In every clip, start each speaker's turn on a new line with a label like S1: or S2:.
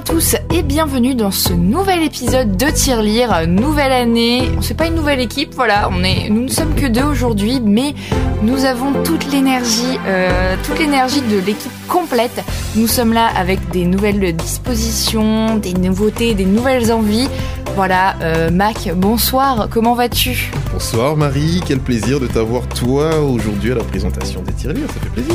S1: à tous et bienvenue dans ce nouvel épisode de Tirelire, nouvelle année. C'est pas une nouvelle équipe, voilà, on est, nous ne sommes que deux aujourd'hui, mais nous avons toute l'énergie, euh, toute l'énergie de l'équipe complète. Nous sommes là avec des nouvelles dispositions, des nouveautés, des nouvelles envies. Voilà, euh, Mac, bonsoir, comment vas-tu?
S2: Bonsoir Marie, quel plaisir de t'avoir toi aujourd'hui à la présentation des Tirelire, ça fait plaisir.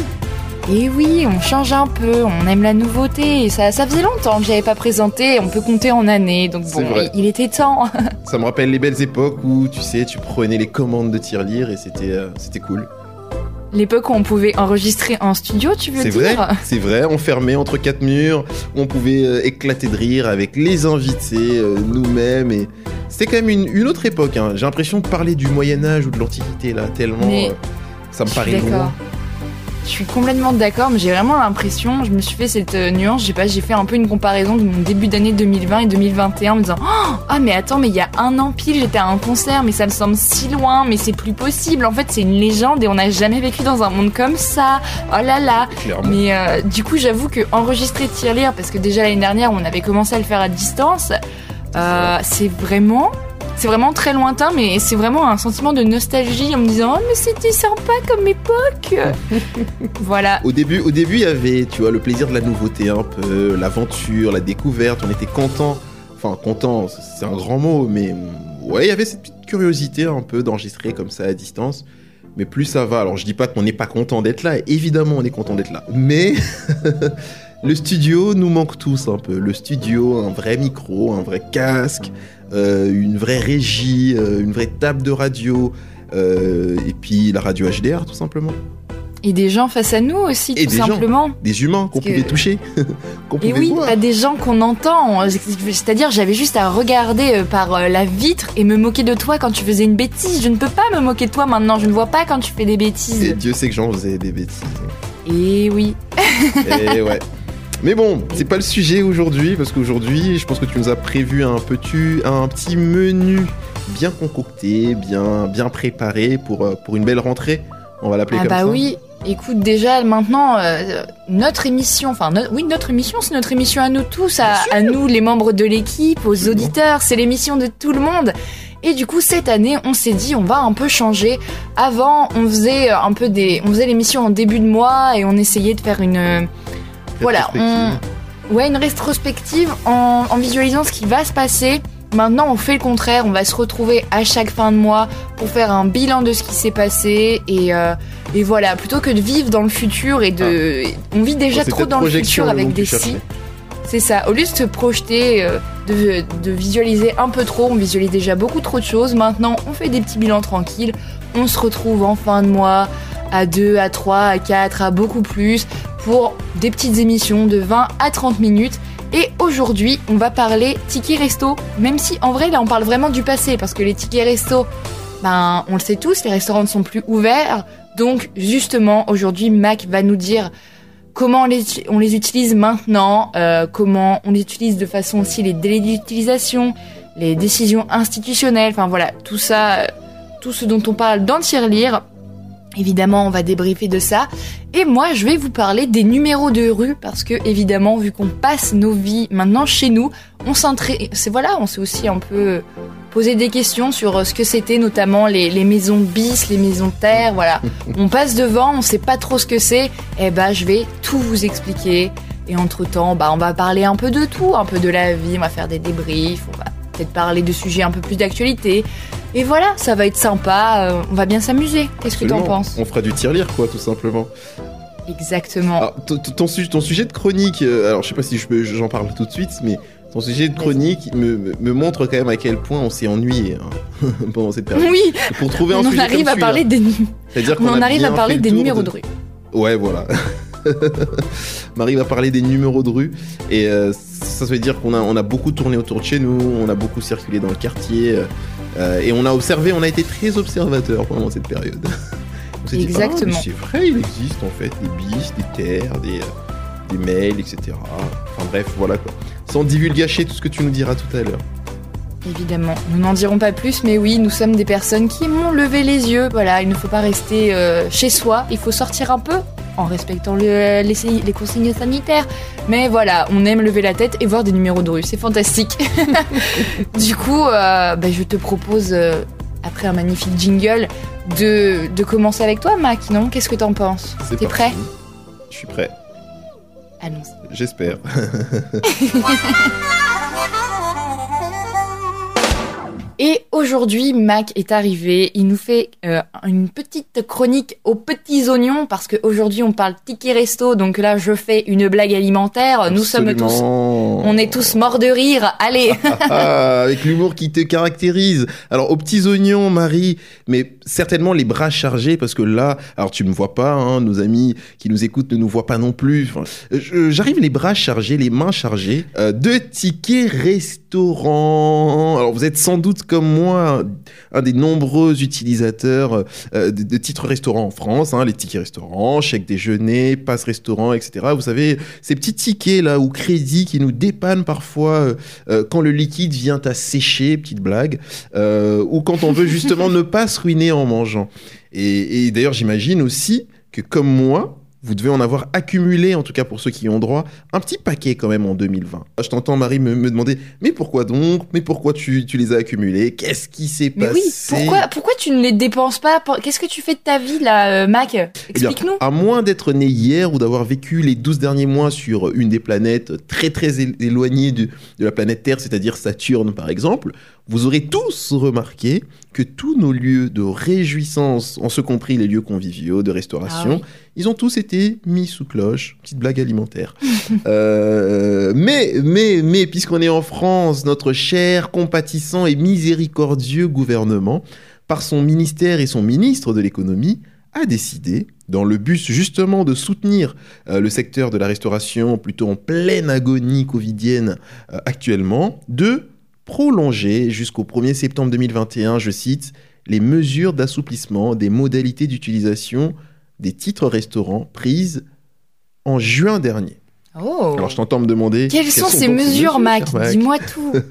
S1: Et oui, on change un peu, on aime la nouveauté. Ça, ça faisait longtemps que j'avais pas présenté, on peut compter en années, donc bon, il, était temps.
S2: ça me rappelle les belles époques où, tu sais, tu prenais les commandes de tirelire et c'était euh, c'était cool.
S1: L'époque où on pouvait enregistrer en studio, tu veux dire
S2: C'est vrai, c'est vrai, enfermé entre quatre murs, on pouvait euh, éclater de rire avec les invités, euh, nous-mêmes, et c'était quand même une, autre époque. Hein. J'ai l'impression de parler du Moyen Âge ou de l'Antiquité là, tellement ça me paraît loin.
S1: Je suis complètement d'accord, mais j'ai vraiment l'impression, je me suis fait cette euh, nuance, j'ai pas, j'ai fait un peu une comparaison de mon début d'année 2020 et 2021 en me disant oh, ah mais attends mais il y a un an pile j'étais à un concert mais ça me semble si loin mais c'est plus possible. En fait c'est une légende et on n'a jamais vécu dans un monde comme ça. Oh là là. Mais euh, du coup j'avoue que enregistrer Tirelire parce que déjà l'année dernière on avait commencé à le faire à distance euh, c'est vraiment c'est vraiment très lointain, mais c'est vraiment un sentiment de nostalgie en me disant Oh, mais c'était sympa comme époque Voilà.
S2: Au début, au début, il y avait, tu vois, le plaisir de la nouveauté un peu, l'aventure, la découverte, on était content. Enfin, content, c'est un grand mot, mais ouais, il y avait cette petite curiosité un peu d'enregistrer comme ça à distance. Mais plus ça va, alors je dis pas qu'on n'est pas content d'être là, évidemment on est content d'être là, mais le studio nous manque tous un peu. Le studio, un vrai micro, un vrai casque, une vraie régie, euh, une vraie table de radio, euh, et puis la radio HDR tout simplement.
S1: Et des gens face à nous aussi, tout simplement.
S2: des humains qu'on pouvait toucher.
S1: et oui, pas des gens qu'on entend. C'est-à-dire, j'avais juste à regarder par la vitre et me moquer de toi quand tu faisais une bêtise. Je ne peux pas me moquer de toi maintenant. Je ne vois pas quand tu fais des bêtises.
S2: Et Dieu sait que j'en faisais des bêtises.
S1: Et oui.
S2: et ouais. Mais bon, c'est pas le sujet aujourd'hui, parce qu'aujourd'hui, je pense que tu nous as prévu un petit, un petit menu bien concocté, bien, bien préparé pour, euh, pour une belle rentrée. On va l'appeler ah comme
S1: bah
S2: ça.
S1: bah oui. Écoute, déjà maintenant, euh, notre émission, enfin, oui, notre émission, c'est notre émission à nous tous, à, à nous, les membres de l'équipe, aux auditeurs, c'est l'émission de tout le monde. Et du coup, cette année, on s'est dit, on va un peu changer. Avant, on faisait un peu des, on faisait l'émission en début de mois et on essayait de faire une, voilà, ouais, une rétrospective en, visualisant ce qui va se passer. Maintenant, on fait le contraire. On va se retrouver à chaque fin de mois pour faire un bilan de ce qui s'est passé. Et, euh, voilà, plutôt que de vivre dans le futur et de. Ah. On vit déjà trop dans le futur avec des si. C'est ça. Au lieu de se projeter, euh, de, de, visualiser un peu trop, on visualise déjà beaucoup trop de choses. Maintenant, on fait des petits bilans tranquilles. On se retrouve en fin de mois à 2, à 3, à 4, à beaucoup plus pour des petites émissions de 20 à 30 minutes. Et aujourd'hui, on va parler tickets resto, même si en vrai là on parle vraiment du passé parce que les tickets resto, ben on le sait tous, les restaurants ne sont plus ouverts. Donc justement, aujourd'hui, Mac va nous dire comment on les, utilise maintenant, euh, comment on les utilise de façon aussi les délais d'utilisation, les décisions institutionnelles, enfin voilà, tout ça, euh, tout ce dont on parle dans Tirelire. Évidemment, on va débriefer de ça. Et moi, je vais vous parler des numéros de rue parce que, évidemment, vu qu'on passe nos vies maintenant chez nous, on C'est voilà, on s'est aussi un peu posé des questions sur euh, ce que c'était, notamment les, maisons bis, les maisons terre. Voilà, on passe devant, on sait pas trop ce que c'est. Eh ben, je vais tout vous expliquer. Et entre temps, bah, on va parler un peu de tout, un peu de la vie. On va faire des débriefs. On va peut-être parler de sujets un peu plus d'actualité. Et voilà, ça va être sympa, euh, on va bien s'amuser. Qu'est-ce que tu en penses
S2: On fera du tir-lire, quoi, tout simplement.
S1: Exactement.
S2: ton, ton, sujet de chronique, euh, alors je sais pas si j'en parle tout de suite, mais ton sujet de chronique me, me, montre quand même à quel point on s'est ennuyé hein, pendant cette période.
S1: Oui. Pour trouver un on arrive à parler des C'est-à-dire qu'on arrive à parler des numéros de... rue.
S2: Ouais, voilà. on arrive à parler des numéros de rue et euh, ça veut dire qu'on a, on a beaucoup tourné autour de chez nous, on a beaucoup circulé dans le quartier euh, et on a observé, on a été très observateur pendant cette période.
S1: on Exactement.
S2: c'est vrai, il existe en fait des bis, des terres, des, euh, des mails, etc. Enfin bref, voilà quoi. Sans divulgacher tout ce que tu nous diras tout à l'heure.
S1: Évidemment, nous n'en dirons pas plus, mais oui, nous sommes des personnes qui m'ont levé les yeux. Voilà, il ne faut pas rester chez soi, il faut sortir un peu en respectant le- les, les consignes sanitaires. Mais voilà, on aime lever la tête et voir des numéros de rue, c'est fantastique. du coup, euh, bah, je te propose, euh, après un magnifique jingle, de, de commencer avec toi, Mac, non? Qu'est-ce que t'en penses?
S2: C'est
S1: T'es prêt?
S2: Je suis prêt,
S1: Allons-y.
S2: j'espère.
S1: aujourd'hui, Mac est arrivé. Il nous fait euh, une petite chronique aux petits oignons parce qu'aujourd'hui on parle ticket resto. Donc là, je fais une blague alimentaire. Nous sommes tous, on est tous morts de rire. Allez.
S2: Ah, avec l'humour qui te caractérise. Alors, aux petits oignons, Marie, mais certainement les bras chargés, parce que là, alors tu me vois pas, hein, nos amis qui nous écoutent ne nous voient pas non plus. Enfin, J'arrive les bras chargés, les mains chargées, euh, de tickets restaurants. Alors, vous êtes sans doute comme moi un, un des nombreux utilisateurs euh, de, de titres restaurants en France, hein, les tickets restaurants, chèques déjeuner, passe restaurant, etc. Vous savez, ces petits tickets là ou crédits qui nous dépannent parfois euh, euh, quand le liquide vient à sécher, petite blague, ou quand on veut justement ne pas se ruiner en mangeant. Et, et d'ailleurs, j'imagine aussi que comme moi, vous devez en avoir accumulé, en tout cas pour ceux qui y ont droit, un petit paquet quand même en 2020. Je t'entends Marie me, me demander, mais pourquoi donc? Mais pourquoi tu, tu les as accumulés? Qu'est-ce qui s'est
S1: Mais
S2: passé?
S1: oui. Pourquoi, pourquoi tu ne les dépenses pas Qu'est-ce que tu fais de ta vie là, euh, Mac?
S2: Eh
S1: Explique-nous.
S2: À moins d'être né hier ou d'avoir vécu les 12 derniers mois sur une des planètes très très él- éloignées de, de la planète Terre, c'est-à-dire Saturne par exemple, vous aurez tous remarqué que tous nos lieux de réjouissance, en ce compris les lieux conviviaux, de restauration,
S1: Ah oui.
S2: ils ont tous été mis sous cloche. Petite blague alimentaire. Euh, mais, mais, mais, puisqu'on est en France, notre cher, compatissant et miséricordieux gouvernement, par son ministère et son ministre de l'économie, a décidé, dans le but justement de soutenir euh, le secteur de la restauration plutôt en pleine agonie covidienne euh, actuellement, de prolonger jusqu'au 1er septembre 2021, je cite, les mesures d'assouplissement des modalités d'utilisation des titres restaurants prises en juin dernier.
S1: Oh.
S2: Alors je t'entends me demander...
S1: Quelles sont ces mesures, Mac Dis-moi tout.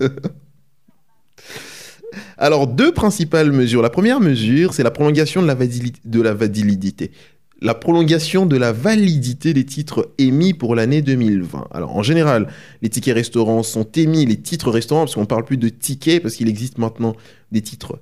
S2: Alors, deux principales mesures. La première mesure, c'est la prolongation de la, validi- de la validité. La prolongation de la validité des titres émis pour l'année 2020. Alors, en général, les tickets restaurants sont émis, les titres restaurants, parce qu'on parle plus de tickets, parce qu'il existe maintenant des titres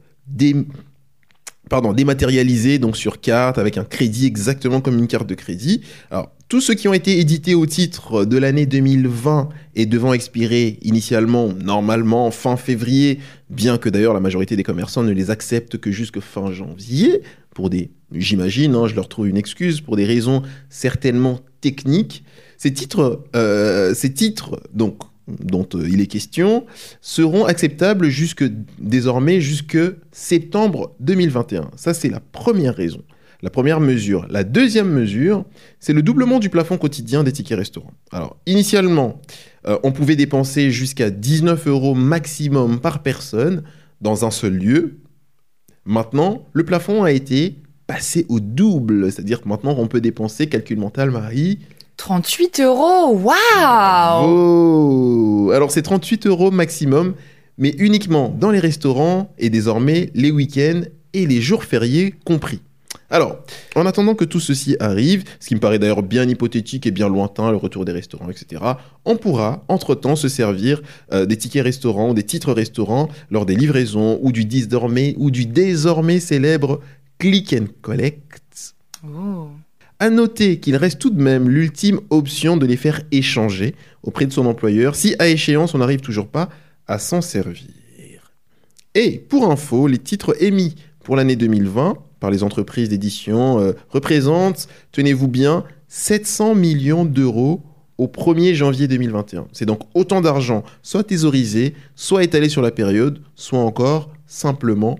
S2: dématérialisés, donc sur carte, avec un crédit exactement comme une carte de crédit. Alors, tous ceux qui ont été édités au titre de l'année 2020 et devant expirer initialement, normalement, fin février, bien que d'ailleurs la majorité des commerçants ne les acceptent que jusque fin janvier, pour des, j'imagine, hein, je leur trouve une excuse, pour des raisons certainement techniques. Ces titres, euh, ces titres donc, dont euh, il est question seront acceptables jusque, désormais jusque septembre 2021. Ça, c'est la première raison. La première mesure. La deuxième mesure, c'est le doublement du plafond quotidien des tickets restaurants. Alors, initialement, euh, on pouvait dépenser jusqu'à 19 euros maximum par personne dans un seul lieu. Maintenant, le plafond a été passé au double. C'est-à-dire que maintenant, on peut dépenser, calcul mental, Marie,
S1: 38 euros Waouh
S2: Alors c'est 38 euros maximum, mais uniquement dans les restaurants et désormais les week-ends et les jours fériés compris. Alors, en attendant que tout ceci arrive, ce qui me paraît d'ailleurs bien hypothétique et bien lointain, le retour des restaurants, etc., on pourra entre-temps se servir euh, des tickets restaurants des titres restaurants lors des livraisons ou du désormais, ou du désormais célèbre click and collect.
S1: Oh.
S2: À noter qu'il reste tout de même l'ultime option de les faire échanger auprès de son employeur si à échéance on n'arrive toujours pas à s'en servir. Et pour info, les titres émis pour l'année 2020 par les entreprises d'édition euh, représentent, tenez-vous bien, 700 millions d'euros au 1er janvier 2021. C'est donc autant d'argent soit thésaurisé, soit étalé sur la période, soit encore simplement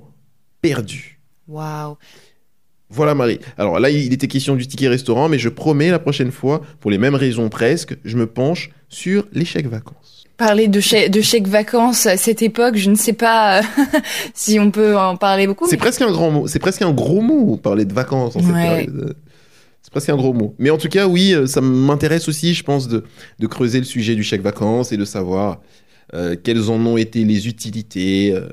S2: perdu.
S1: Waouh
S2: Voilà Marie. Alors là, il était question du ticket restaurant, mais je promets la prochaine fois, pour les mêmes raisons presque, je me penche sur les chèques vacances.
S1: Parler de, chè- de chèques vacances à cette époque, je ne sais pas euh, si on peut en parler beaucoup.
S2: C'est
S1: mais-
S2: presque un grand mot. C'est presque un gros mot parler de vacances en cette période. C'est presque un gros mot. Mais en tout cas, oui, euh, ça m'intéresse aussi, je pense, de, de creuser le sujet du chèque vacances et de savoir euh, quelles en ont été les utilités euh,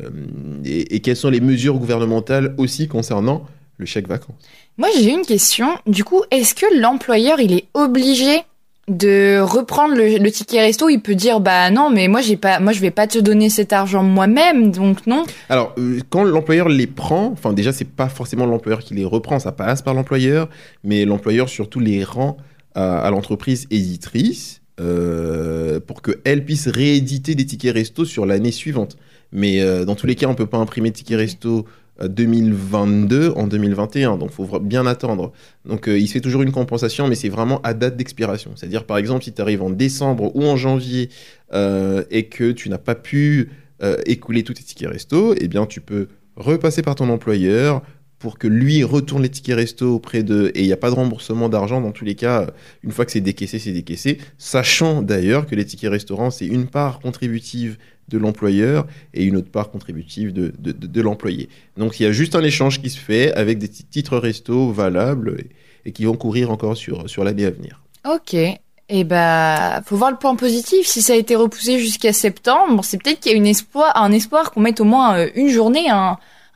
S2: et, et quelles sont les mesures gouvernementales aussi concernant le chèque vacances.
S1: Moi, j'ai une question. Du coup, est-ce que l'employeur, il est obligé de reprendre le, le, ticket resto? Il peut dire, bah non, mais moi, j'ai pas, moi, je vais pas te donner cet argent moi-même, donc non.
S2: Alors, euh, quand l'employeur les prend, enfin déjà, c'est pas forcément l'employeur qui les reprend, ça passe par l'employeur, mais l'employeur surtout les rend à, à l'entreprise éditrice euh, pour qu'elle puisse rééditer des tickets resto sur l'année suivante. Mais euh, dans tous les cas, on peut pas imprimer de tickets resto 2022 en 2021, donc faut bien attendre. Donc euh, il se fait toujours une compensation, mais c'est vraiment à date d'expiration. C'est-à-dire par exemple si tu arrives en décembre ou en janvier euh, et que tu n'as pas pu euh, écouler tous tes tickets resto, eh bien tu peux repasser par ton employeur pour que lui retourne les tickets resto auprès de... Et il n'y a pas de remboursement d'argent dans tous les cas. Une fois que c'est décaissé, c'est décaissé. Sachant d'ailleurs que les tickets restaurants, c'est une part contributive de l'employeur et une autre part contributive de, de, l'employé. Donc il y a juste un échange qui se fait avec des titres resto valables et, qui vont courir encore sur, sur l'année à venir.
S1: Ok. Et bah, faut voir le point positif. Si ça a été repoussé jusqu'à septembre, c'est peut-être qu'il y a espoir, un espoir qu'on mette au moins une journée,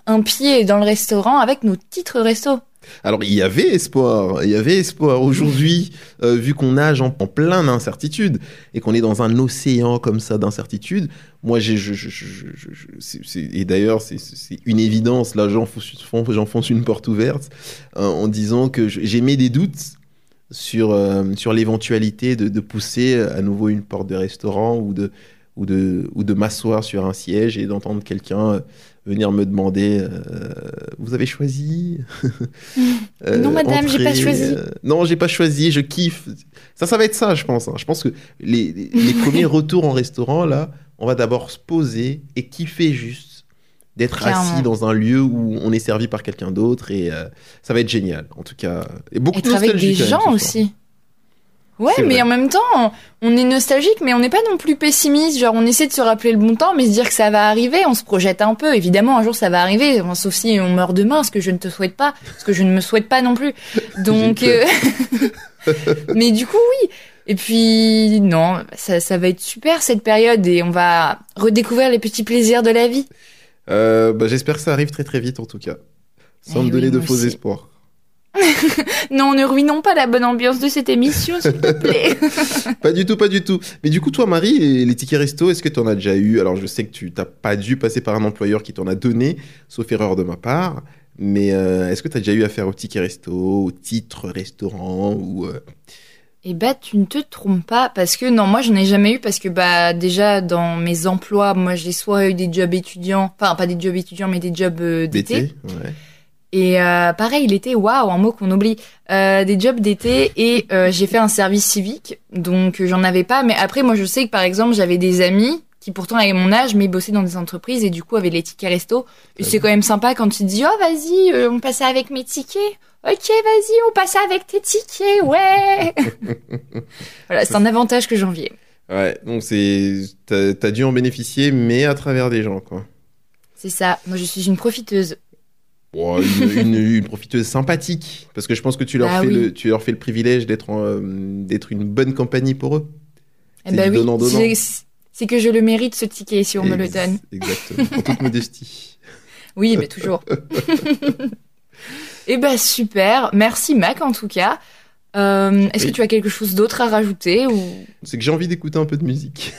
S1: un pied dans le restaurant avec nos titres resto.
S2: Alors il y avait espoir, il y avait espoir. Aujourd'hui, euh, vu qu'on nage en, plein d'incertitudes et qu'on est dans un océan comme ça d'incertitudes, moi j'ai, je, je, je, et d'ailleurs c'est une évidence. Là, j'enfonce une porte ouverte euh, en disant que j'émets des doutes sur euh, sur l'éventualité de, de, pousser à nouveau une porte de restaurant ou de ou de ou de m'asseoir sur un siège et d'entendre quelqu'un venir me demander euh, vous avez choisi
S1: euh, non madame j'ai pas choisi.
S2: euh, non j'ai pas choisi je kiffe. Ça ça va être ça je pense hein. je pense que les, les, les premiers retours en restaurant là on va d'abord se poser et kiffer juste d'être assis dans un lieu où on est servi par quelqu'un d'autre et euh, ça va être génial en tout cas. Et beaucoup
S1: être de avec des gens aussi Ouais, mais en même temps, on est nostalgique, mais on n'est pas non plus pessimiste. Genre, on essaie de se rappeler le bon temps, mais se dire que ça va arriver, on se projette un peu. Évidemment, un jour, ça va arriver, sauf si on meurt demain, ce que je ne te souhaite pas, ce que je ne me souhaite pas non plus. Donc, euh... mais du coup, oui. Et puis, non, ça, ça va être super cette période et on va redécouvrir les petits plaisirs de la vie.
S2: Euh, bah, J'espère que ça arrive très très vite en tout cas, sans eh me donner de faux aussi. espoirs.
S1: non, ne ruinons pas la bonne ambiance de cette émission, s'il te plaît.
S2: pas du tout, pas du tout. Mais du coup, toi, Marie, les, les tickets resto, est-ce que tu en as déjà eu? Alors, je sais que tu t'as pas dû passer par un employeur qui t'en a donné, sauf erreur de ma part. Mais euh, est-ce que tu as déjà eu affaire au ticket resto, au titre restaurant ou euh...
S1: Eh bah, tu ne te trompes pas, parce que non, moi, j'en ai jamais eu, parce que bah, déjà, dans mes emplois, moi, j'ai soit eu des jobs étudiants, enfin, pas des jobs étudiants, mais des jobs euh, d'été.
S2: Ouais.
S1: Et euh, pareil, l'été, waouh, un mot qu'on oublie, euh, des jobs d'été et euh, j'ai fait un service civique, donc j'en avais pas. Mais après, moi, je sais que par exemple, j'avais des amis qui pourtant avaient mon âge, mais bossaient dans des entreprises et du coup avaient les tickets resto. Et c'est quand même sympa quand tu te dis, oh vas-y, euh, on passe avec mes tickets. Ok, vas-y, on passe avec tes tickets, ouais. voilà, c'est un avantage que j'enviais.
S2: Ouais, donc c'est, t'as as dû en bénéficier, mais à travers des gens, quoi.
S1: C'est ça. Moi, je suis une profiteuse.
S2: Oh, une, une, une, profiteuse sympathique, parce que je pense que tu leur, ah, fais, oui. le, tu leur fais le privilège d'être d'être une bonne compagnie pour eux.
S1: Eh ben oui, c'est que je le mérite ce ticket si on Ex me le donne.
S2: Exactement, en toute modestie.
S1: Oui, mais toujours. eh ben super, merci Mac en tout cas. Euh, Est-ce oui. que tu as quelque chose d'autre à rajouter ou?
S2: C'est que j'ai envie d'écouter un peu de musique.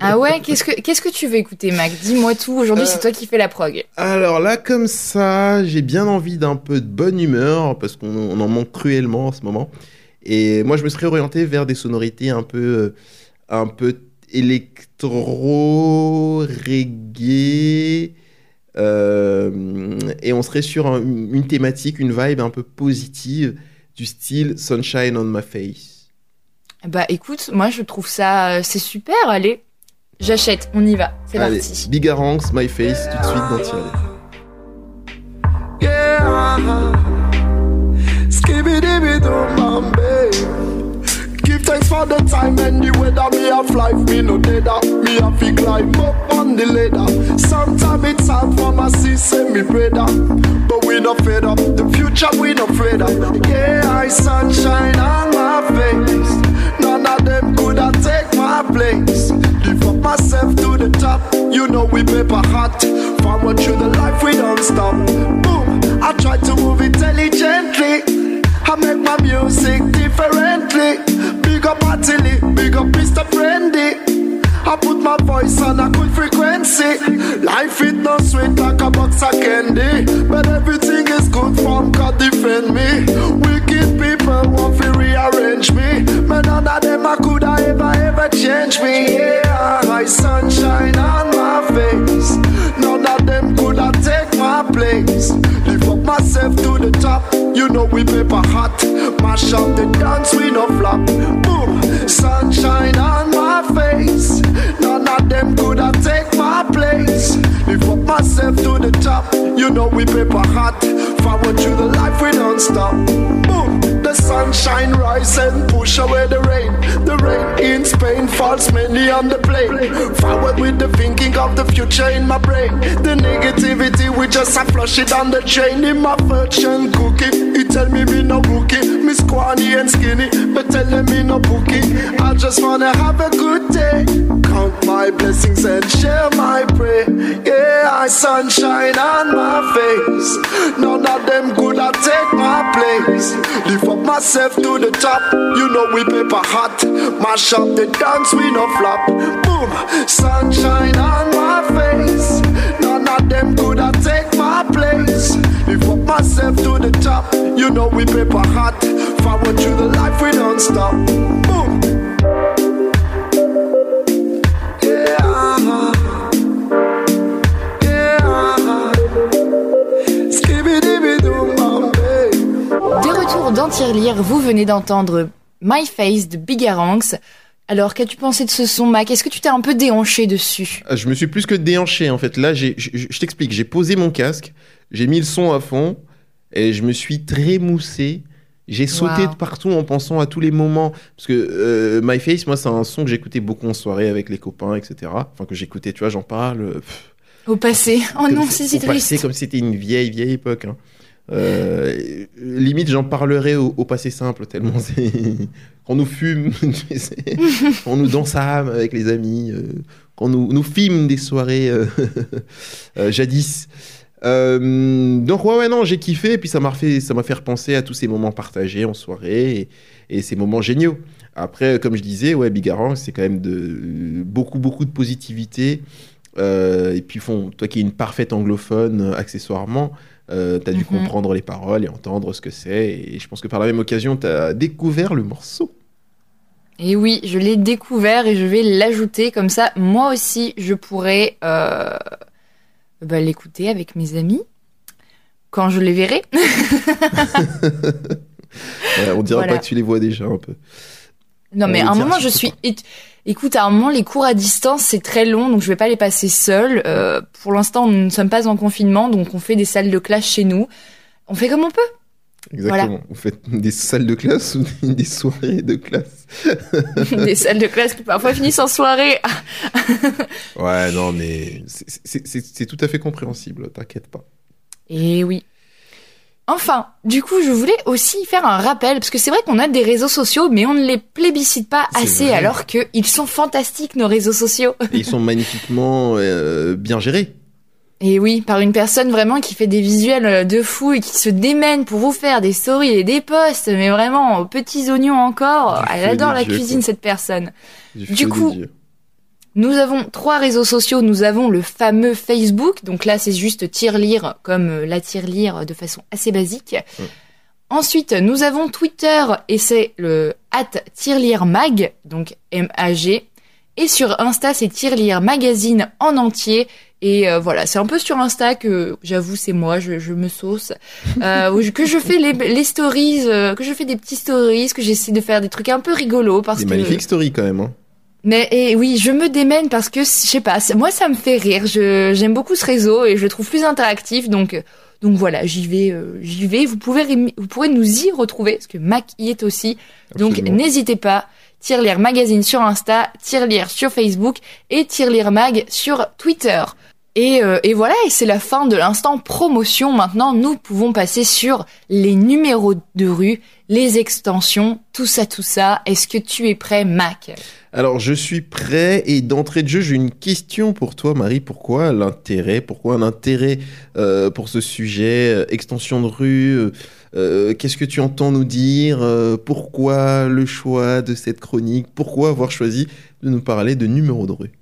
S1: Ah ouais, qu'est-ce que qu'est-ce que tu veux écouter, Mac? Dis-moi tout. Aujourd'hui, euh, c'est toi qui fais la prog.
S2: Alors là, comme ça, j'ai bien envie d'un peu de bonne humeur parce qu'on en manque cruellement en ce moment. Et moi, je me serais orienté vers des sonorités un peu, euh, un peu électro, reggae. Euh, et on serait sur un, une thématique, une vibe un peu positive du style Sunshine on my face.
S1: Bah écoute, moi je trouve ça c'est super, allez, J'achète, on y va, c'est parti.
S2: Bigaranx, My Face, tout de suite dans Tirade.
S3: Yeah. Give thanks for the time and the weather. Me have life, me no deader. Me have to climb up on the ladder. Sometimes it's hard for my sister, me brother. But we not fed up. The future we not afraid of. Yeah, I sunshine on my face. None of them could have take my place. myself to the top. You know we paper hot. Forward through the life we don't stop. Boom, I try to move intelligently. I make my music differently. Big up Attili, big up Mr. Friendly. I put my voice on a good frequency. Life is no sweet like a box of candy. But everything is good from God defend me. Wicked people want to rearrange me. But none of them I could I ever ever change me. Yeah my sunshine on my face. None of them could I take my place. Lift up myself to the top. You know we paper hot. Mash up the dance, we no flop. Boom, sunshine on my face. None of them could have take my place. Lift up myself to the top. You know we paper hot. Forward through the life we don't stop. Boom, the sunshine rise and push away the Falls many on the plane. Forward with the thinking of the future in my brain. The negativity we just a flush it on the chain in my fortune cookie. He tell me me no rookie, me squanny and skinny, but tell me no bookie. I just wanna have a good day. Count my blessings and share my prayer. Yeah, I sunshine on my face. None of them could have take my place. Lift up myself to the top. You know we paper hot. Mash up the dance, we flop. Sunshine on my face. None of them could take place. Myself to top. You know we paper hot. Forward through the life, we don't stop.
S1: De retour dans vous venez d'entendre My Face de Bigaranx. Alors, qu'as-tu pensé de ce son, Mac? Est-ce que tu t'es un peu déhanché dessus?
S2: Ah, Je me suis plus que déhanché en fait. Là, je je t'explique. J'ai posé mon casque, j'ai mis le son à fond et je me suis trémoussé. J'ai sauté de partout en pensant à tous les moments. Parce que euh, My Face, moi, c'est un son que j'écoutais beaucoup en soirée avec les copains, etc. Enfin, que j'écoutais, tu vois, j'en parle. euh, pff,
S1: Au passé. Oh
S2: comme
S1: non, c'est si
S2: au passé,
S1: triste.
S2: comme si c'était une vieille, vieille époque. hein. Euh, limite, j'en parlerai au, au passé simple, tellement c'est. Qu'on nous fume, qu'on nous danse à âme avec les amis, euh, qu'on nous, nous filme des soirées euh, euh, jadis. Donc, ouais, ouais, non, j'ai kiffé, et puis ça m'a fait, ça m'a fait repenser à tous ces moments partagés en soirée et, et ces moments géniaux. Après, comme je disais, ouais, Bigarang, c'est quand même de, beaucoup, beaucoup de positivité. Et puis, font, toi qui es une parfaite anglophone, accessoirement, euh, tu as dû
S1: Mhm.
S2: comprendre les paroles et entendre ce que c'est. Et je pense que par la même occasion, tu as découvert le morceau.
S1: Et oui, je l'ai découvert et je vais l'ajouter comme ça. Moi aussi, je pourrais euh, bah, l'écouter avec mes amis quand je les verrai.
S2: Euh, on dirait
S1: Voilà.
S2: pas que tu les vois déjà un peu.
S1: Non,
S2: On
S1: mais
S2: le
S1: à un moment, je suis. Écoute, à un moment, les cours à distance, c'est très long, donc je vais pas les passer seule. Euh, pour l'instant, nous ne sommes pas en confinement, donc on fait des salles de classe chez nous. On fait comme on peut.
S2: Exactement. Vous faites des salles de classe ou des- soirées de classe
S1: des salles de classe qui parfois finissent en soirée.
S2: Ouais, non, mais c'est- tout à fait compréhensible, t'inquiète pas.
S1: Et oui. Enfin, du coup, je voulais aussi faire un rappel, parce que c'est vrai qu'on a des réseaux sociaux, mais on ne les plébiscite pas assez,
S2: vrai.
S1: alors qu'ils sont fantastiques, nos réseaux sociaux.
S2: Et ils sont magnifiquement euh, bien gérés.
S1: Et oui, par une personne vraiment qui fait des visuels euh, de fou et qui se démène pour vous faire des stories et des posts, mais vraiment aux petits oignons encore.
S2: Du
S1: Elle adore la cuisine,
S2: quoi.
S1: cette personne.
S2: Du,
S1: coup. Nous avons trois réseaux sociaux. Nous avons le fameux Facebook. Donc là, c'est juste tirelire comme euh, la tirelire de façon assez basique.
S2: Ouais.
S1: Ensuite, nous avons Twitter et c'est le at tirelire mag, donc M-A-G. Et sur Insta, c'est tirelire magazine en entier. Et euh, voilà, c'est un peu sur Insta que j'avoue, c'est moi, je, je me sauce, euh, que je fais les, les stories, euh, que je fais des petits stories, que j'essaie de faire des trucs un peu rigolos parce
S2: Des
S1: que
S2: magnifiques stories quand même. Hein.
S1: Mais et oui, je me démène parce que je sais pas, moi ça me fait rire. Je j'aime beaucoup ce réseau et je le trouve plus interactif. Donc euh, donc voilà, j'y vais, euh, j'y vais. Vous pouvez vous pourrez nous y retrouver parce que Mac y est aussi. Donc n'hésitez pas. Tirelire magazine sur Insta, Tirelire sur Facebook et Tirelire mag sur Twitter. Et, euh, et voilà, et c'est la fin de l'instant promotion. Maintenant, nous pouvons passer sur les numéros de rue, les extensions, tout ça, tout ça. Est-ce que tu es prêt, Mac?
S2: Alors, je suis prêt et d'entrée de jeu, j'ai une question pour toi, Marie. Pourquoi l'intérêt Pourquoi un intérêt euh, pour ce sujet euh, Extension de rue Qu'est-ce que tu entends nous dire Pourquoi le choix de cette chronique? Pourquoi avoir choisi de nous parler de numéros de rue?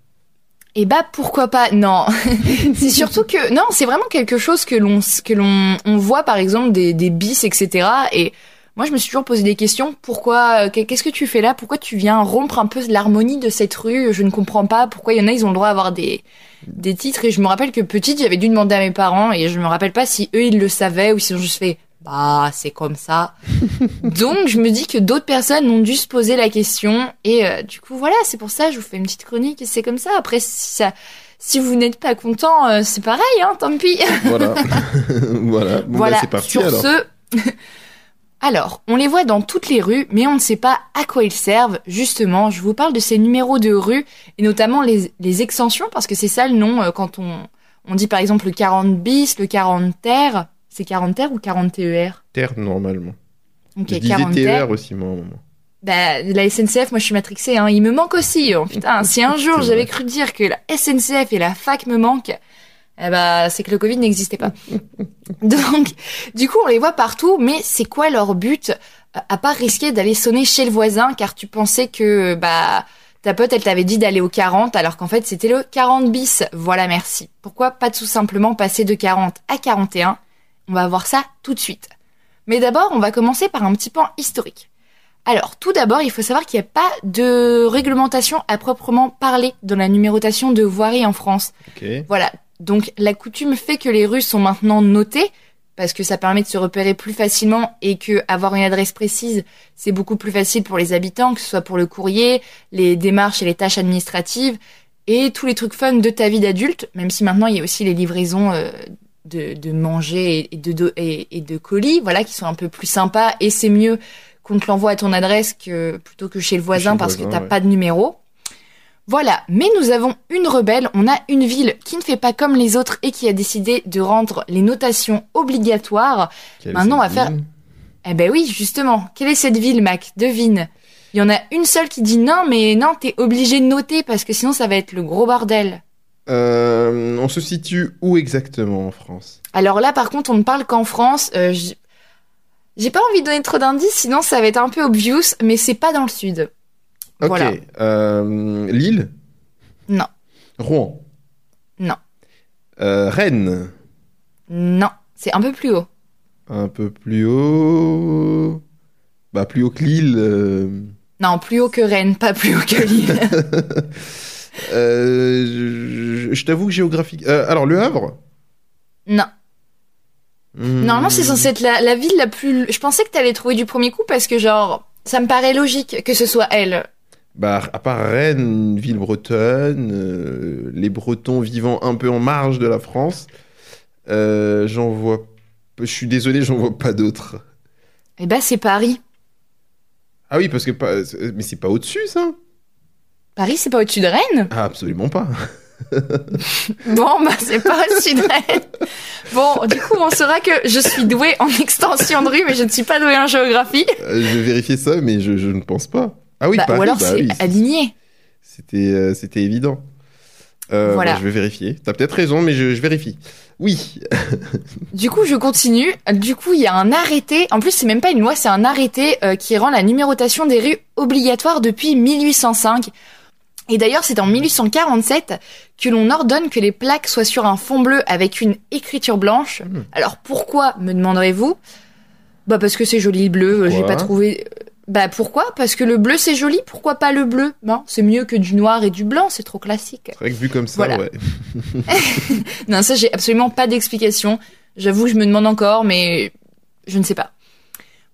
S1: Eh bah pourquoi pas? Non, c'est surtout que non, c'est vraiment quelque chose que l'on que l'on on voit par exemple des des bis etc. Et moi je me suis toujours posé des questions. Pourquoi euh, Qu'est-ce que tu fais là? Pourquoi tu viens rompre un peu l'harmonie de cette rue? Je ne comprends pas. Pourquoi il y en a ils ont le droit d'avoir des des titres? Et je me rappelle que petite j'avais dû demander à mes parents et je me rappelle pas si eux ils le savaient ou s'ils ont juste fait bah c'est comme ça. Donc je me dis que d'autres personnes ont dû se poser la question et euh, du coup voilà c'est pour ça je vous fais une petite chronique et c'est comme ça. Après si ça si vous n'êtes pas content euh, c'est pareil hein tant pis.
S2: Voilà. voilà. Bon, bah,
S1: voilà
S2: c'est parti
S1: sur
S2: alors.
S1: ce. Alors, on les voit dans toutes les rues, mais on ne sait pas à quoi ils servent. Justement, je vous parle de ces numéros de rue, et notamment les, les extensions, parce que c'est ça le nom euh, quand on, on dit par exemple le 40 bis, le 40 terre. C'est 40 terre ou 40 TER
S2: Terre, normalement.
S1: Ok,
S2: je disais
S1: 40
S2: TER aussi, moi, à un moment.
S1: Bah, la SNCF, moi je suis matrixée, hein. il me manque aussi. oh, putain, si un jour j'avais cru dire que la SNCF et la fac me manquent, eh bah, c'est que le Covid n'existait pas. Donc, du coup, on les voit partout, mais c'est quoi leur but? Euh, À part risquer d'aller sonner chez le voisin, car tu pensais que, bah, ta pote, elle t'avait dit d'aller au 40, alors qu'en fait, c'était le 40 bis. Voilà, merci. Pourquoi pas tout simplement passer de 40 à 41 On va voir ça tout de suite. Mais d'abord, on va commencer par un petit pan historique. Alors, tout d'abord, il faut savoir qu'il n'y a pas de réglementation à proprement parler dans la numérotation de voirie en France. Voilà. Donc, la coutume fait que les rues sont maintenant notées, parce que ça permet de se repérer plus facilement et que avoir une adresse précise, c'est beaucoup plus facile pour les habitants, que ce soit pour le courrier, les démarches et les tâches administratives, et tous les trucs fun de ta vie d'adulte, même si maintenant il y a aussi les livraisons euh, de, de manger et de, et, et de colis, voilà, qui sont un peu plus sympas, et c'est mieux qu'on te l'envoie à ton adresse que plutôt que chez le voisin parce
S2: voisin,
S1: que t'as
S2: ouais.
S1: pas de numéro. Voilà, mais nous avons une rebelle, on a une ville qui ne fait pas comme les autres et qui a décidé de rendre les notations obligatoires.
S2: Quelle
S1: Maintenant, on va faire- Eh ben oui, justement, quelle est cette ville, Mac? Devine. Il y en a une seule qui dit non, mais non, t'es obligé de noter parce que sinon ça va être le gros bordel.
S2: Euh, on se situe où exactement en France?
S1: Alors là, par contre, on ne parle qu'en France. Euh, J'ai pas envie de donner trop d'indices, sinon ça va être un peu obvious, mais c'est pas dans le sud.
S2: Ok.
S1: Voilà.
S2: Euh, Lille?
S1: Non,
S2: Rouen?
S1: Non,
S2: Rennes?
S1: Non, c'est un peu plus haut.
S2: Un peu plus haut. Bah, plus haut que Lille.
S1: Non, plus haut que Rennes, pas plus haut que Lille.
S2: Euh, je t'avoue que géographique. euh, alors, Le Havre?
S1: Non.
S2: Hmm.
S1: Normalement, c'est censé être la, la ville la plus. Je pensais que t'allais trouver du premier coup parce que, genre, ça me paraît logique que ce soit elle.
S2: Bah, à part Rennes, une ville bretonne, euh, les Bretons vivant un peu en marge de la France, j'en vois. Je suis désolé, j'en vois pas d'autres.
S1: Eh ben, c'est Paris.
S2: Ah oui, parce que pas... mais c'est pas au-dessus, ça?
S1: Paris, c'est pas au-dessus de Rennes?
S2: Ah, absolument pas.
S1: Bon, bah, c'est pas au-dessus de Rennes. Bon, du coup, on saura que je suis douée en extension de rue, mais je ne suis pas douée en géographie.
S2: Euh, je vais vérifier ça, mais je, je ne pense pas. Ah oui,
S1: Bah,
S2: Paris,
S1: ou alors,
S2: bah
S1: c'est
S2: oui,
S1: aligné.
S2: c'était euh, c'était évident. Euh,
S1: Voilà.
S2: bah, je vais vérifier. T'as peut-être raison, mais je, je vérifie. Oui.
S1: Du coup, je continue. Du coup, il y a un arrêté. En plus, c'est même pas une loi, c'est un arrêté euh, qui rend la numérotation des rues obligatoire depuis 1805. Et d'ailleurs, c'est en 1847 que l'on ordonne que les plaques soient sur un fond bleu avec une écriture blanche.
S2: Hmm.
S1: Alors pourquoi, me demanderez-vous? Bah parce que c'est joli le bleu. euh, J'ai pas trouvé. Bah pourquoi? Parce que le bleu c'est joli. Pourquoi pas le bleu? Non, c'est mieux que du noir et du blanc. C'est trop classique.
S2: C'est vrai que vu comme ça,
S1: Voilà.
S2: ouais.
S1: Non, ça, j'ai absolument pas d'explication. J'avoue, que je me demande encore, mais je ne sais pas.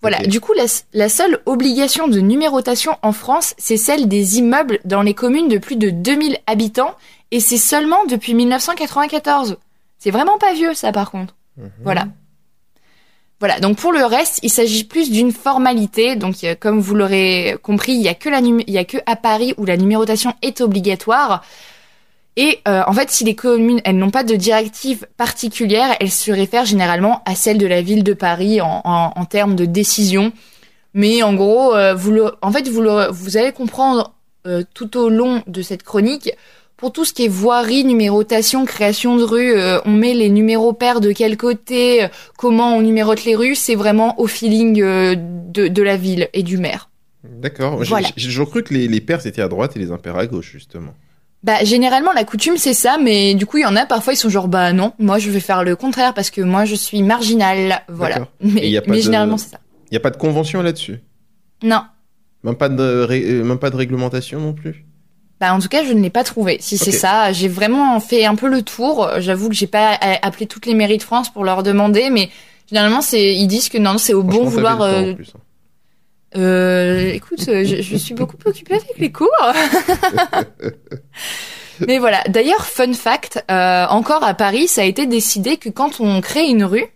S1: Voilà. Du coup, la, la seule obligation de numérotation en France, c'est celle des immeubles dans les communes de plus de 2000 habitants, et c'est seulement depuis 1994. C'est vraiment pas vieux, ça, par contre.
S2: Mhm.
S1: Voilà. Voilà. Donc pour le reste, il s'agit plus d'une formalité. Donc comme vous l'aurez compris, il y a que la num- il y a que à Paris où la numérotation est obligatoire. Et euh, en fait, si les communes, elles n'ont pas de directive particulière, elles se réfèrent généralement à celle de la ville de Paris en, en, en termes de décision. Mais en gros, euh, vous le, en fait, vous, le, vous allez comprendre euh, tout au long de cette chronique. Pour tout ce qui est voirie, numérotation, création de rues, on met les numéros pairs de quel côté, comment on numérote les rues, c'est vraiment au feeling de, de la ville et du maire.
S2: D'accord. J'ai-
S1: Voilà.
S2: J'ai toujours cru que les, les pairs étaient à droite et les impairs à gauche, justement.
S1: Bah généralement la coutume c'est ça, mais du coup il y en a parfois ils sont genre bah non, moi je vais faire le contraire parce que moi je suis marginal, voilà. Mais,
S2: y a pas
S1: mais
S2: de-
S1: généralement c'est ça.
S2: Il n'y a pas de convention là-dessus?
S1: Non.
S2: même pas, de ré- euh, même pas de réglementation non plus?
S1: Bah en tout cas je ne l'ai pas trouvé. Si c'est ça, j'ai vraiment fait un peu le tour. J'avoue que j'ai pas euh, appelé toutes les mairies de France pour leur demander, mais généralement c'est ils disent que non c'est au bon vouloir.
S2: temps,
S1: euh,
S2: en plus, hein.
S1: Euh, écoute, euh, je, je suis beaucoup occupée avec les cours. Mais voilà. D'ailleurs, fun fact, euh, encore à Paris, ça a été décidé que quand on crée une rue,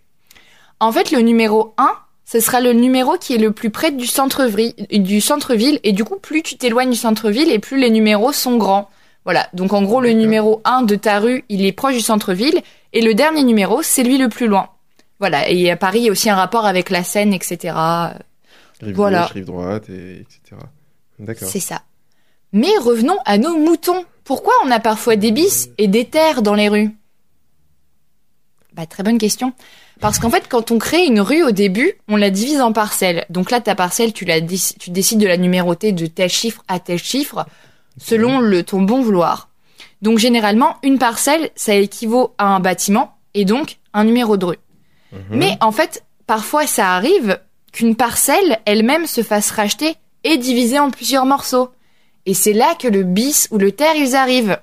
S1: en fait, le numéro 1, ce sera le numéro qui est le plus près du centre-ville, du centre-ville, et du coup, plus tu t'éloignes du centre-ville, et plus les numéros sont grands. Voilà. Donc, en gros, le numéro 1 de ta rue, il est proche du centre-ville, et le dernier numéro, c'est lui le plus loin. Voilà. Et à Paris, il y a aussi un rapport avec la Seine, etc.
S2: Rive
S1: voilà.
S2: gauche, rive droite, et, etc. D'accord.
S1: C'est ça. Mais revenons à nos moutons. Pourquoi on a parfois des bis et des terres dans les rues? Bah très bonne question. Parce qu'en fait, quand on crée une rue au début, on la divise en parcelles. Donc là, ta parcelle, tu la tu décides de la numéroter de tel chiffre à tel chiffre, selon le ton bon vouloir. Donc généralement, une parcelle, ça équivaut à un bâtiment et donc un numéro de rue.
S2: Mhm.
S1: Mais en fait, parfois ça arrive qu'une parcelle elle-même se fasse racheter et diviser en plusieurs morceaux. Et c'est là que le bis ou le terre ils arrivent.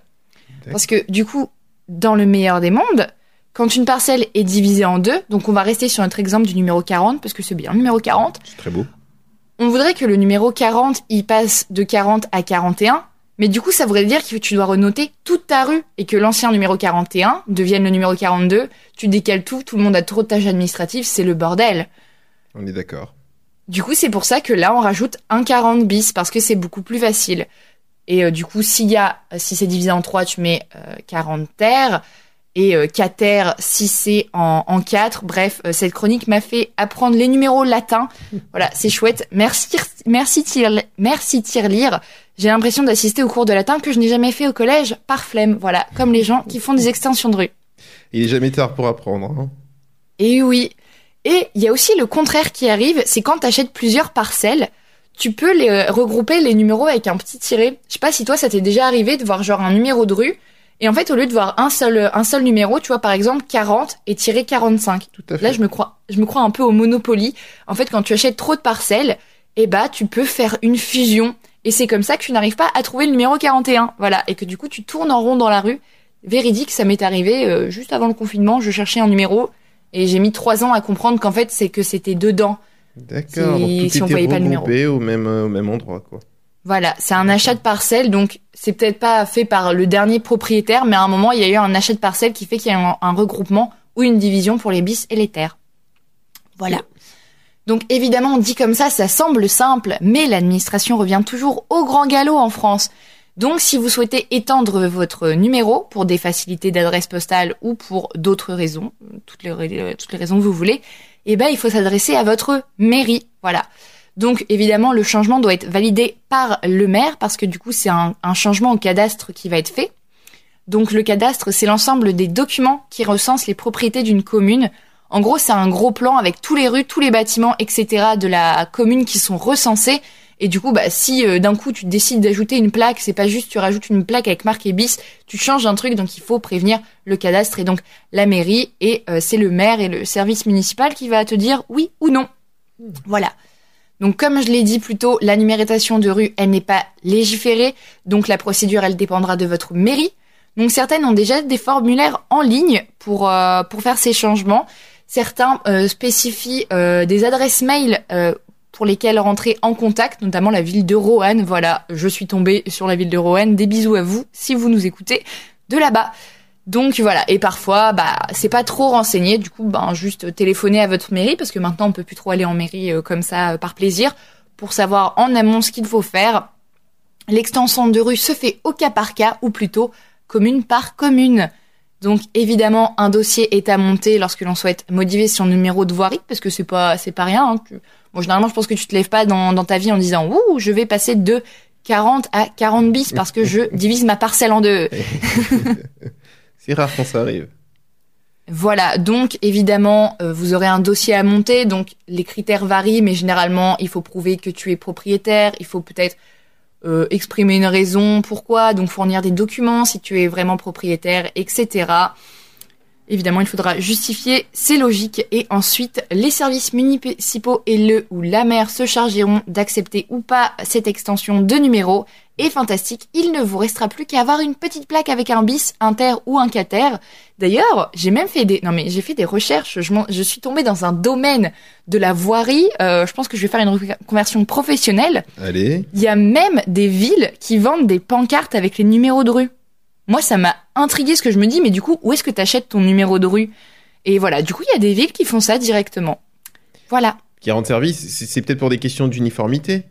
S1: Parce que du coup, dans le meilleur des mondes, quand une parcelle est divisée en deux, donc on va rester sur notre exemple du numéro 40 parce que c'est bien le numéro 40,
S2: C'est très beau.
S1: on voudrait que le numéro 40 il passe de 40 à 41, mais du coup ça voudrait dire que tu dois renoter toute ta rue et que l'ancien numéro 41 devienne le numéro 42, tu décales tout, tout le monde a trop de tâches administratives, c'est le bordel.
S2: On est d'accord.
S1: Du coup, c'est pour ça que là, on rajoute un 40 bis parce que c'est beaucoup plus facile. Et euh, du coup, s'il y a, si c'est divisé en 3, tu mets euh, 40 terres et euh, 4 terres si c'est en, en 4. Bref, euh, cette chronique m'a fait apprendre les numéros latins. Voilà, c'est chouette. Merci, merci, Tir- merci Tirelire. J'ai l'impression d'assister au cours de latin que je n'ai jamais fait au collège par flemme. Voilà, comme les gens qui font des extensions de rue.
S2: Il est jamais tard pour apprendre. Hein.
S1: Et oui. Et il y a aussi le contraire qui arrive, c'est quand tu achètes plusieurs parcelles, tu peux les euh, regrouper les numéros avec un petit tiret. Je sais pas si toi ça t'est déjà arrivé de voir genre un numéro de rue et en fait au lieu de voir un seul un seul numéro, tu vois par exemple 40 et tirer 45.
S2: Tout à fait.
S1: Là, je me crois je me crois un peu au Monopoly. En fait, quand tu achètes trop de parcelles, eh bah tu peux faire une fusion et c'est comme ça que tu n'arrives pas à trouver le numéro 41. Voilà, et que du coup tu tournes en rond dans la rue. Véridique, ça m'est arrivé euh, juste avant le confinement, je cherchais un numéro et j'ai mis trois ans à comprendre qu'en fait c'est que c'était dedans.
S2: D'accord.
S1: si-
S2: Donc tout
S1: si on
S2: était
S1: voyait pas le numéro.
S2: regroupé au même, euh, au même endroit, quoi.
S1: Voilà, c'est un achat de parcelle, donc c'est peut-être pas fait par le dernier propriétaire, mais à un moment il y a eu un achat de parcelle qui fait qu'il y a un, un regroupement ou une division pour les bis et les terres. Voilà. Donc évidemment, dit comme ça, ça semble simple, mais l'administration revient toujours au grand galop en France. Donc si vous souhaitez étendre votre numéro pour des facilités d'adresse postale ou pour d'autres raisons, toutes les, ra- toutes les raisons que vous voulez, eh ben il faut s'adresser à votre mairie. Voilà. Donc évidemment, le changement doit être validé par le maire parce que du coup, c'est un, un changement au cadastre qui va être fait. Donc le cadastre, c'est l'ensemble des documents qui recensent les propriétés d'une commune. En gros, c'est un gros plan avec tous les rues, tous les bâtiments, etc. de la commune qui sont recensés. Et du coup, bah, si euh, d'un coup tu décides d'ajouter une plaque, c'est pas juste tu rajoutes une plaque avec marqué bis, tu changes un truc, donc il faut prévenir le cadastre et donc la mairie. Et euh, c'est le maire et le service municipal qui va te dire oui ou non. Voilà. Donc comme je l'ai dit plus tôt, la numérotation de rue, elle n'est pas légiférée, donc la procédure, elle dépendra de votre mairie. Donc certaines ont déjà des formulaires en ligne pour, euh, pour faire ces changements. Certains euh, spécifient euh, des adresses mail pour lesquelles rentrer en contact, notamment la ville de Roanne. Voilà, je suis tombée sur la ville de Roanne. Des bisous à vous si vous nous écoutez de là-bas. Donc voilà, et parfois, bah, c'est pas trop renseigné, du coup, ben, juste téléphoner à votre mairie, parce que maintenant, on peut plus trop aller en mairie euh, comme ça, euh, par plaisir, pour savoir en amont ce qu'il faut faire. L'extension de rue se fait au cas par cas, ou plutôt commune par commune. Donc évidemment, un dossier est à monter lorsque l'on souhaite modifier son numéro de voirie, parce que c'est pas pas rien. Hein. Bon, généralement, je pense que tu te lèves pas dans, dans ta vie en disant ouh, je vais passer de 40 à 40 bis parce que je divise ma parcelle en deux.
S2: c'est rare quand ça arrive.
S1: Voilà, donc évidemment, euh, vous aurez un dossier à monter, donc les critères varient, mais généralement, il faut prouver que tu es propriétaire, il faut peut-être euh, exprimer une raison pourquoi, donc fournir des documents si tu es vraiment propriétaire, etc. Évidemment, il faudra justifier ces logiques et ensuite les services municipaux et le ou la maire se chargeront d'accepter ou pas cette extension de numéro. Et fantastique, il ne vous restera plus qu'à avoir une petite plaque avec un bis, un ter ou un cater. D'ailleurs, j'ai même fait des, non mais j'ai fait des recherches. Je, je, suis tombée dans un domaine de la voirie. Euh, je pense que je vais faire une conversion professionnelle.
S2: Allez.
S1: Il y a même des villes qui vendent des pancartes avec les numéros de rue. Moi, ça m'a intrigué ce que je me dis, mais du coup, où est-ce que tu achètes ton numéro de rue? Et voilà, du coup, il y a des villes qui font ça directement. Voilà.
S2: Qui rendent service, c'est peut-être pour des questions d'uniformité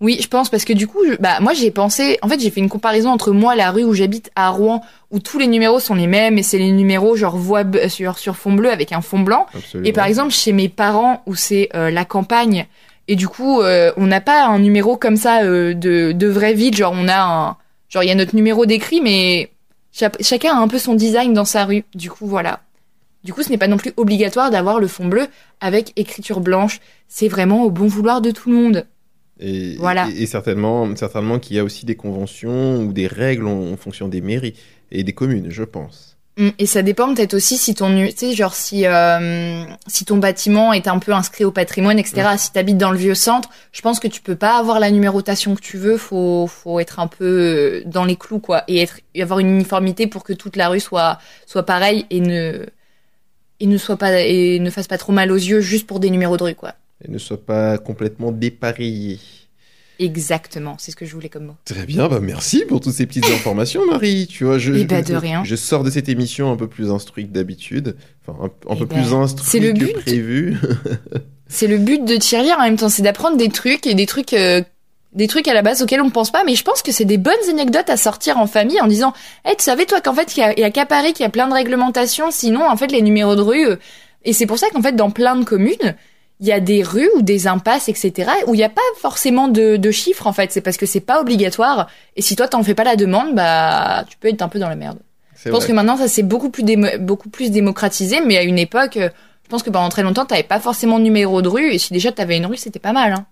S1: oui, je pense parce que du coup, bah moi j'ai pensé, en fait j'ai fait une comparaison entre moi la rue où j'habite à Rouen où tous les numéros sont les mêmes et c'est les numéros genre voix sur sur fond bleu avec un fond blanc. Et par exemple chez mes parents où c'est euh, la campagne et du coup euh, on n'a pas un numéro comme ça euh, de de vraie ville, genre on a un Genre, il y a notre numéro d'écrit, mais chacun a un peu son design dans sa rue. Du coup, voilà. Du coup, ce n'est pas non plus obligatoire d'avoir le fond bleu avec écriture blanche. C'est vraiment au bon vouloir de tout le monde.
S2: Et, voilà. et, certainement, certainement qu'il y a aussi des conventions ou des règles en fonction des mairies et des communes, je pense.
S1: Mm, et ça dépend peut-être aussi si ton, tu sais, genre si euh, si ton bâtiment est un peu inscrit au patrimoine, etc. Si tu habites dans le vieux centre, je pense que tu peux pas avoir la numérotation que tu veux. Faut faut être un peu euh, dans les clous quoi, et être avoir une uniformité pour que toute la rue soit soit pareille et ne et ne soit pas et ne fasse pas trop mal aux yeux juste pour des numéros de rue quoi.
S2: Et ne soit pas complètement dépareillé.
S1: Exactement, c'est ce que je voulais comme mot.
S2: Très bien, bah merci pour toutes ces petites informations, Marie. Tu vois, je,
S1: eh ben, de rien.
S2: je sors de cette émission un peu plus instruit que d'habitude, enfin un, peu eh plus ben, instruit le que but. prévu.
S1: c'est le but de tirelire en même temps, c'est d'apprendre des trucs et des trucs, euh, des trucs à la base auxquels on ne pense pas. Mais je pense que c'est des bonnes anecdotes à sortir en famille en disant, hey, tu savais toi qu'en fait il y a, qu'à Paris qu'il y a plein de réglementations, sinon en fait les numéros de rue. Euh, et c'est pour ça qu'en fait dans plein de communes il y a des rues ou des impasses, etc., où il n'y a pas forcément de, de chiffres, en fait. C'est parce que c'est pas obligatoire. Et si toi, t'en fais pas la demande, bah, tu peux être un peu dans la merde. Je pense que maintenant, ça s'est beaucoup plus, beaucoup plus démocratisé, mais à une époque, euh, je pense que pendant très longtemps, t'avais pas forcément de numéro de rue, et si déjà t'avais une rue, c'était pas mal, hein.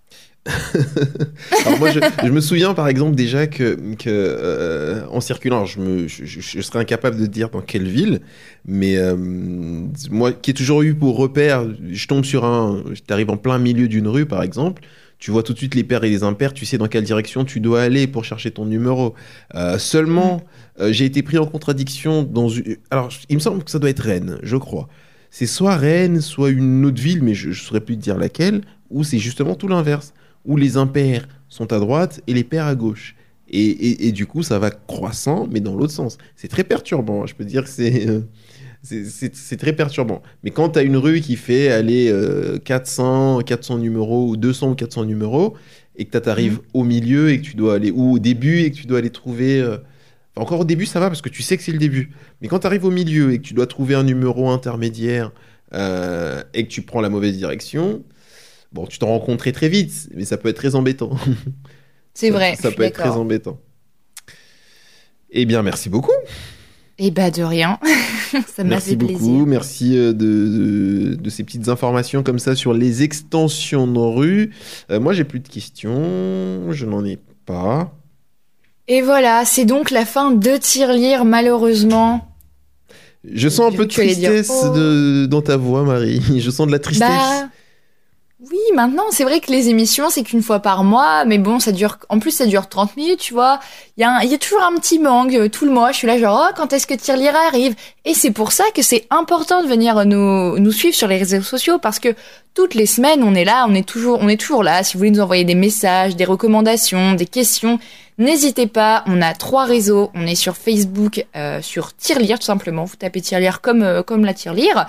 S2: alors moi, je, je, me souviens par exemple déjà que, que euh, en circulant, je, me, je, je, serais incapable de dire dans quelle ville, mais euh, moi qui ai toujours eu pour repère, je tombe sur un, t'arrives en plein milieu d'une rue par exemple, tu vois tout de suite les paires et les impairs, tu sais dans quelle direction tu dois aller pour chercher ton numéro. Euh, seulement, euh, j'ai été pris en contradiction dans une... Alors, il me semble que ça doit être Rennes, je crois. C'est soit Rennes, soit une autre ville, mais je ne saurais plus te dire laquelle, ou c'est justement tout l'inverse où les impairs sont à droite et les pairs à gauche. Et, et, du coup, ça va croissant, mais dans l'autre sens. C'est très perturbant. Je peux dire que c'est. Euh, c'est très perturbant. Mais quand tu as une rue qui fait aller 400, 400 numéros, ou 200 ou 400 numéros, et que tu arrives mmh. au milieu et que tu dois aller, ou au début et que tu dois aller trouver. Euh, encore au début, ça va parce que tu sais que c'est le début. Mais quand tu arrives au milieu et que tu dois trouver un numéro intermédiaire euh, et que tu prends la mauvaise direction, Bon, tu t'en rends très très vite, mais ça peut être très embêtant.
S1: C'est vrai.
S2: Ça peut être très embêtant. Eh bien, merci beaucoup.
S1: Eh bien, de rien. ça m'a fait
S2: plaisir. Merci beaucoup. Merci de, de, ces petites informations comme ça sur les extensions de rue. Euh, moi, j'ai plus de questions. Je n'en ai pas.
S1: Et voilà, c'est donc la fin de Tirelire, malheureusement.
S2: Je sens un peu de tristesse oh. dans ta voix, Marie. Je sens de la tristesse.
S1: Bah, maintenant, c'est vrai que les émissions, c'est qu'une fois par mois, mais bon, ça dure, en plus, ça dure 30 minutes, tu vois. Il y, a y a toujours un petit manque euh, tout le mois. Je suis là, genre, oh, quand est-ce que Tirelire arrive? Et c'est pour ça que c'est important de venir nous, nous suivre sur les réseaux sociaux, parce que toutes les semaines, on est là, on est toujours, on est toujours là. Si vous voulez nous envoyer des messages, des recommandations, des questions, n'hésitez pas. On a trois réseaux. On est sur Facebook, euh, sur Tirelire, tout simplement. Vous tapez Tirelire comme, euh, comme la Tirelire.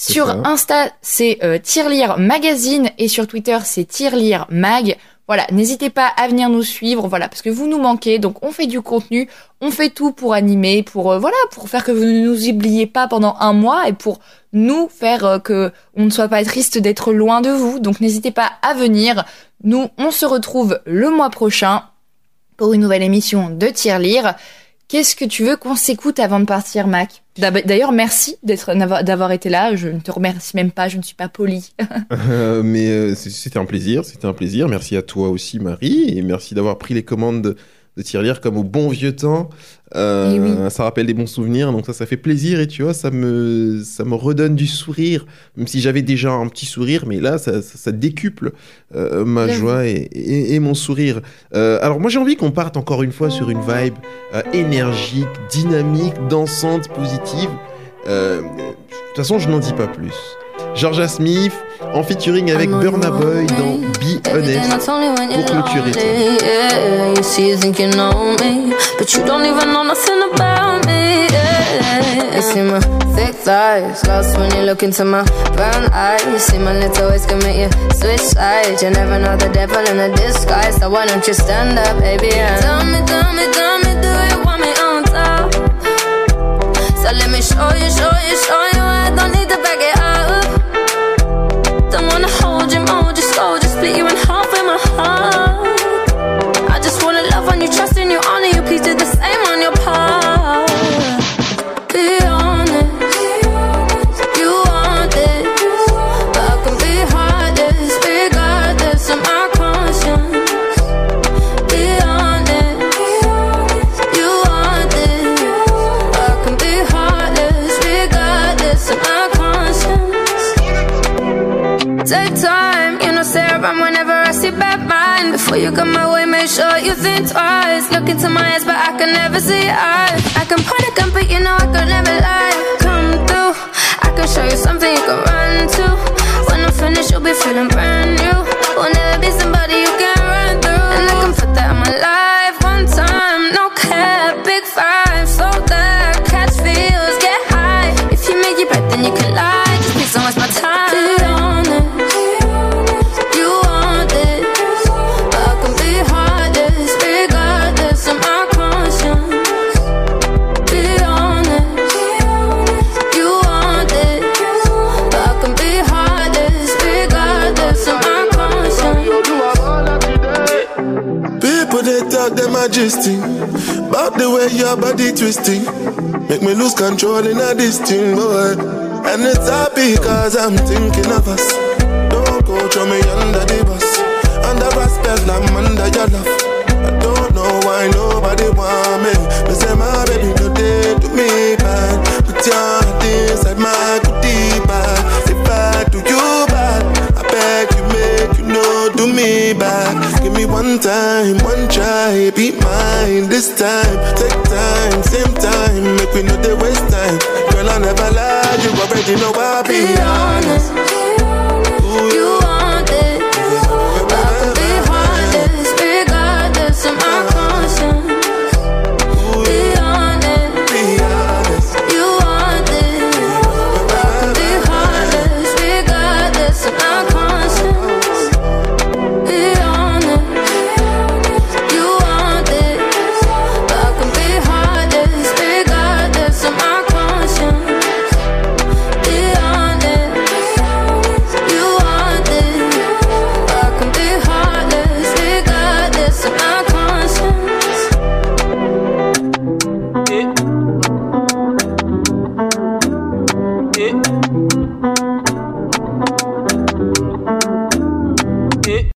S1: Sur Insta, c'est euh, Tirelire Magazine et sur Twitter, c'est Tirelire Mag. Voilà, n'hésitez pas à venir nous suivre, voilà, parce que vous nous manquez, donc on fait du contenu, on fait tout pour animer, pour euh, voilà, pour faire que vous ne nous oubliez pas pendant un mois et pour nous faire euh, que on ne soit pas triste d'être loin de vous. Donc n'hésitez pas à venir. Nous, on se retrouve le mois prochain pour une nouvelle émission de Tirelire. Qu'est-ce que tu veux qu'on s'écoute avant de partir, Mac? D'ailleurs, merci d'avoir été là. Je ne te remercie même pas. Je ne suis pas poli.
S2: Euh, mais c'était un plaisir. C'était un plaisir. Merci à toi aussi, Marie, et merci d'avoir pris les commandes de tirelire comme au bon vieux temps. Euh, eh ça rappelle des bons souvenirs, donc ça, ça fait plaisir et tu vois, ça me, ça me redonne du sourire, même si j'avais déjà un petit sourire, mais là, ça, ça, décuple euh, ma joie et, et, mon sourire. Euh, alors moi, j'ai envie qu'on parte encore une fois sur une vibe énergique, dynamique, dansante, positive. de toute façon, je n'en dis pas plus. Georgia Smith en featuring avec Burna Boy dans Be Honest pour clôturer
S4: You see my thick thighs Lost when you look into my brown eyes. You see my little ways can make you switch sides You never know the devil in a disguise So why don't you stand up, baby, and Tell me, tell me, tell me, do you want me on top? So let me show you, show you, show you I don't need to back it up don't wanna hold you, mold you slow, just split you in half with my heart. I just wanna love on you, trust in you, honor you. Please do the same on your Before you come my way, make sure you think twice. Look into my eyes, but I can never see eyes. I can point a gun, but you know I could never lie. Come through, I can show you something you can run to. When I'm finished, you'll be feeling brand new. Will never be somebody you can
S3: majesty. About the way your body twisting. Make me lose control in a this boy. And it's happy cause I'm thinking of us. Don't go throw me under the bus. Under spell, I'm under your love. You know I'll be, honest.